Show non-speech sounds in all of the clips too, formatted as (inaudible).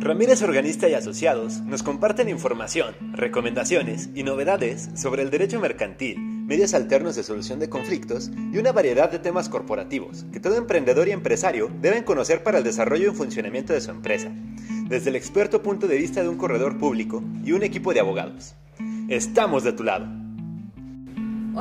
Ramírez Organista y Asociados nos comparten información, recomendaciones y novedades sobre el derecho mercantil, medios alternos de solución de conflictos y una variedad de temas corporativos que todo emprendedor y empresario deben conocer para el desarrollo y funcionamiento de su empresa, desde el experto punto de vista de un corredor público y un equipo de abogados. Estamos de tu lado.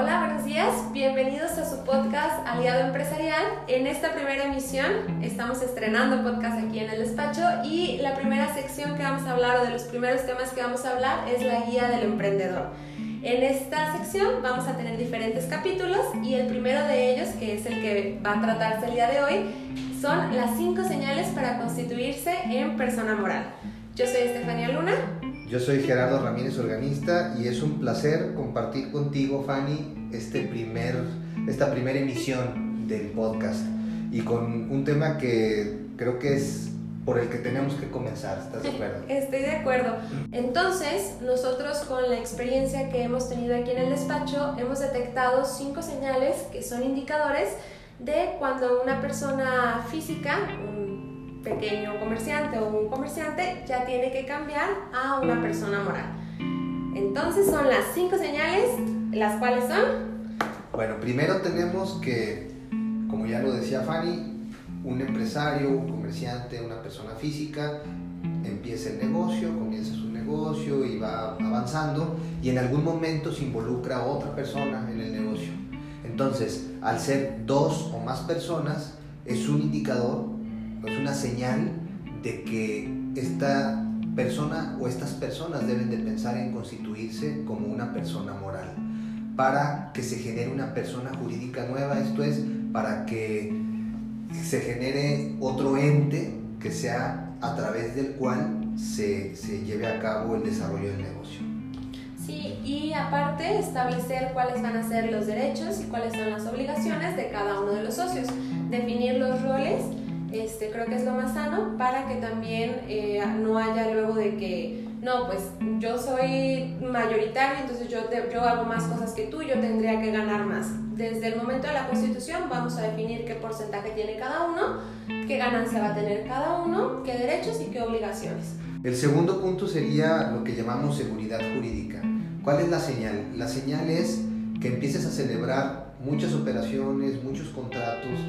Hola, buenos días. Bienvenidos a su podcast Aliado Empresarial. En esta primera emisión estamos estrenando podcast aquí en el despacho y la primera sección que vamos a hablar o de los primeros temas que vamos a hablar es la guía del emprendedor. En esta sección vamos a tener diferentes capítulos y el primero de ellos, que es el que va a tratarse el día de hoy, son las cinco señales para constituirse en persona moral. Yo soy Estefania Luna. Yo soy Gerardo Ramírez, organista, y es un placer compartir contigo, Fanny, este primer, esta primera emisión del podcast y con un tema que creo que es por el que tenemos que comenzar. ¿Estás de acuerdo? (laughs) Estoy de acuerdo. Entonces, nosotros con la experiencia que hemos tenido aquí en el despacho, hemos detectado cinco señales que son indicadores de cuando una persona física, pequeño comerciante o un comerciante ya tiene que cambiar a una persona moral. Entonces son las cinco señales, las cuales son... Bueno, primero tenemos que, como ya lo decía Fanny, un empresario, un comerciante, una persona física, empieza el negocio, comienza su negocio y va avanzando y en algún momento se involucra a otra persona en el negocio. Entonces, al ser dos o más personas, es un indicador es una señal de que esta persona o estas personas deben de pensar en constituirse como una persona moral para que se genere una persona jurídica nueva, esto es, para que se genere otro ente que sea a través del cual se, se lleve a cabo el desarrollo del negocio. Sí, y aparte establecer cuáles van a ser los derechos y cuáles son las obligaciones de cada uno de los socios, definir los roles este, creo que es lo más sano para que también eh, no haya luego de que, no, pues yo soy mayoritario, entonces yo, yo hago más cosas que tú, yo tendría que ganar más. Desde el momento de la constitución vamos a definir qué porcentaje tiene cada uno, qué ganancia va a tener cada uno, qué derechos y qué obligaciones. El segundo punto sería lo que llamamos seguridad jurídica. ¿Cuál es la señal? La señal es que empieces a celebrar muchas operaciones, muchos contratos,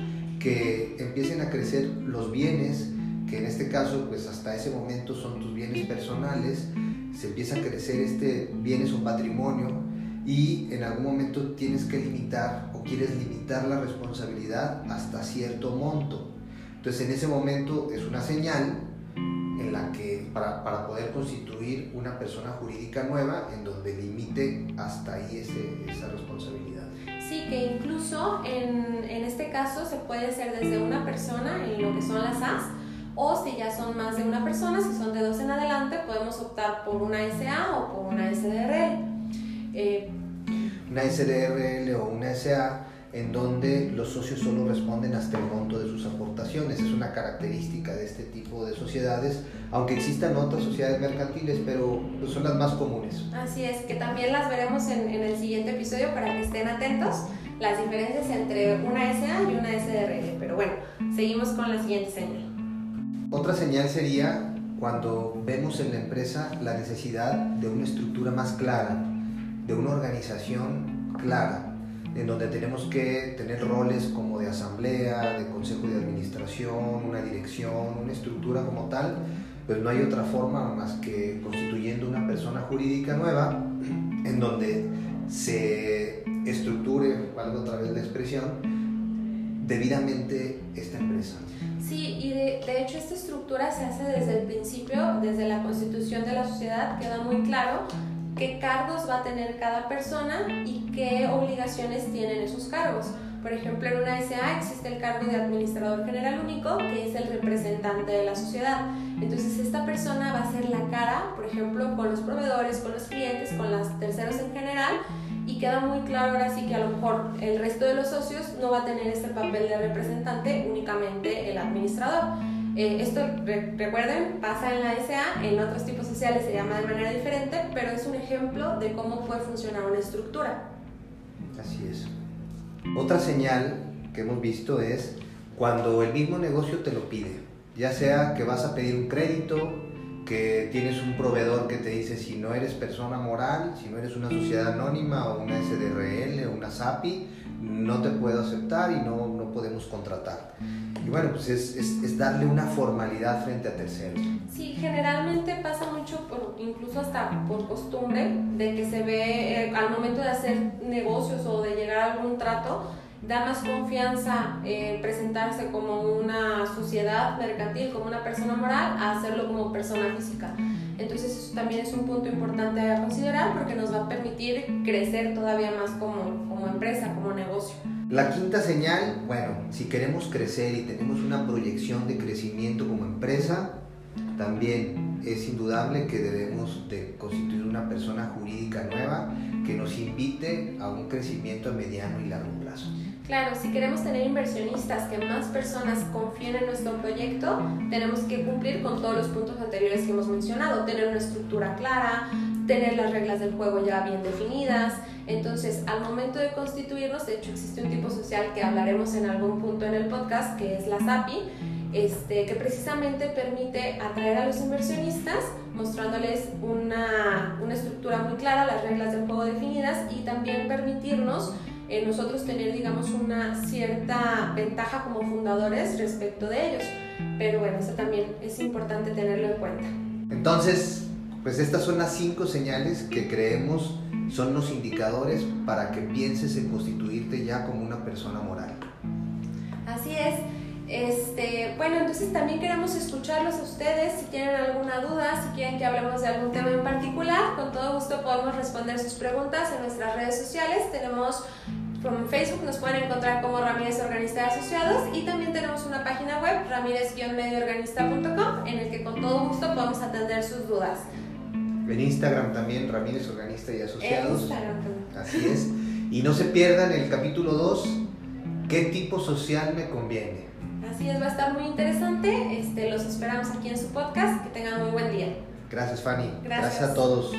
que empiecen a crecer los bienes, que en este caso pues hasta ese momento son tus bienes personales, se empieza a crecer este bienes o patrimonio y en algún momento tienes que limitar o quieres limitar la responsabilidad hasta cierto monto. Entonces en ese momento es una señal en la que para, para poder constituir una persona jurídica nueva en donde limite hasta ahí ese, esa responsabilidad. Sí, que incluso en, en, este caso se puede hacer desde una persona en lo que son las AS, o si ya son más de una persona, si son de dos en adelante, podemos optar por una SA o por una SDRL. Eh, una SDRL o una SA en donde los socios solo responden hasta el monto de sus aportaciones. Es una característica de este tipo de sociedades, aunque existan otras sociedades mercantiles, pero son las más comunes. Así es, que también las veremos en, en el siguiente episodio para que estén atentos las diferencias entre una SA y una SDRL. Pero bueno, seguimos con la siguiente señal. Otra señal sería cuando vemos en la empresa la necesidad de una estructura más clara, de una organización clara, en donde tenemos que tener roles como de asamblea, de consejo de administración, una dirección, una estructura como tal, pues no hay otra forma más que constituyendo una persona jurídica nueva en donde se estructure, valga otra vez la expresión, debidamente esta empresa. Sí, y de, de, hecho esta estructura se hace desde el principio, desde la constitución de la sociedad, queda muy claro qué cargos va a tener cada persona y qué obligaciones tienen esos cargos. Por ejemplo, en una SA existe el cargo de administrador general único, que es el representante de la sociedad. Entonces, esta persona va a ser la cara, por ejemplo, con los proveedores, con los clientes, con los terceros en general, y queda muy claro ahora sí que a lo mejor el resto de los socios no va a tener este papel de representante, únicamente el administrador. Eh, esto, recuerden, pasa en la SA, en otros tipos sociales se llama de manera diferente, pero es un ejemplo de cómo puede funcionar una estructura. Así es. Otra señal que hemos visto es cuando el mismo negocio te lo pide, ya sea que vas a pedir un crédito, que tienes un proveedor que te dice si no eres persona moral, si no eres una sociedad anónima o una SDRL o una SAPI, no te puedo aceptar y no, no podemos contratar. Y bueno, pues es, es, es, darle una formalidad frente a terceros. Sí, generalmente pasa mucho, por, incluso hasta por costumbre, de que se ve eh, al momento de hacer negocios o de llegar a algún trato, da más confianza eh, presentarse como una sociedad mercantil, como una persona moral, a hacerlo como persona física. Entonces eso también es un punto importante a considerar porque nos va a permitir crecer todavía más como, como empresa, como negocio. La quinta señal, bueno, si queremos crecer y tenemos una proyección de crecimiento como empresa, también es indudable que debemos de constituir una persona jurídica nueva que nos invite a un crecimiento a mediano y largo plazo. Claro, si queremos tener inversionistas, que más personas confíen en nuestro proyecto, tenemos que cumplir con todos los puntos anteriores que hemos mencionado, tener una estructura clara, tener las reglas del juego ya bien definidas. Entonces, al momento de constituirnos, de hecho existe un tipo social que hablaremos en algún punto en el podcast, que es la SAPI, este, que precisamente permite atraer a los inversionistas mostrándoles una, una estructura muy clara, las reglas del juego definidas y también permitirnos eh, nosotros tener, digamos, una cierta ventaja como fundadores respecto de ellos. Pero bueno, eso también es importante tenerlo en cuenta. Entonces, pues estas son las cinco señales que creemos son los indicadores para que pienses en constituirte ya como una persona moral. Así es. Este, bueno, entonces también queremos escucharlos a ustedes. Si tienen alguna duda, si quieren que hablemos de algún tema en particular, con todo gusto podemos responder sus preguntas en nuestras redes sociales. Tenemos en Facebook nos pueden encontrar como Ramírez Organista de Asociados y también tenemos una página web, ramírez-medioorganista.com, en el que con todo gusto podemos atender sus dudas. En Instagram también, Ramírez Organista y Asociados. Instagram. Así es. Y no se pierdan el capítulo 2, ¿qué tipo social me conviene? Así es, va a estar muy interesante. Este, los esperamos aquí en su podcast. Que tengan muy buen día. Gracias, Fanny. Gracias, Gracias a todos.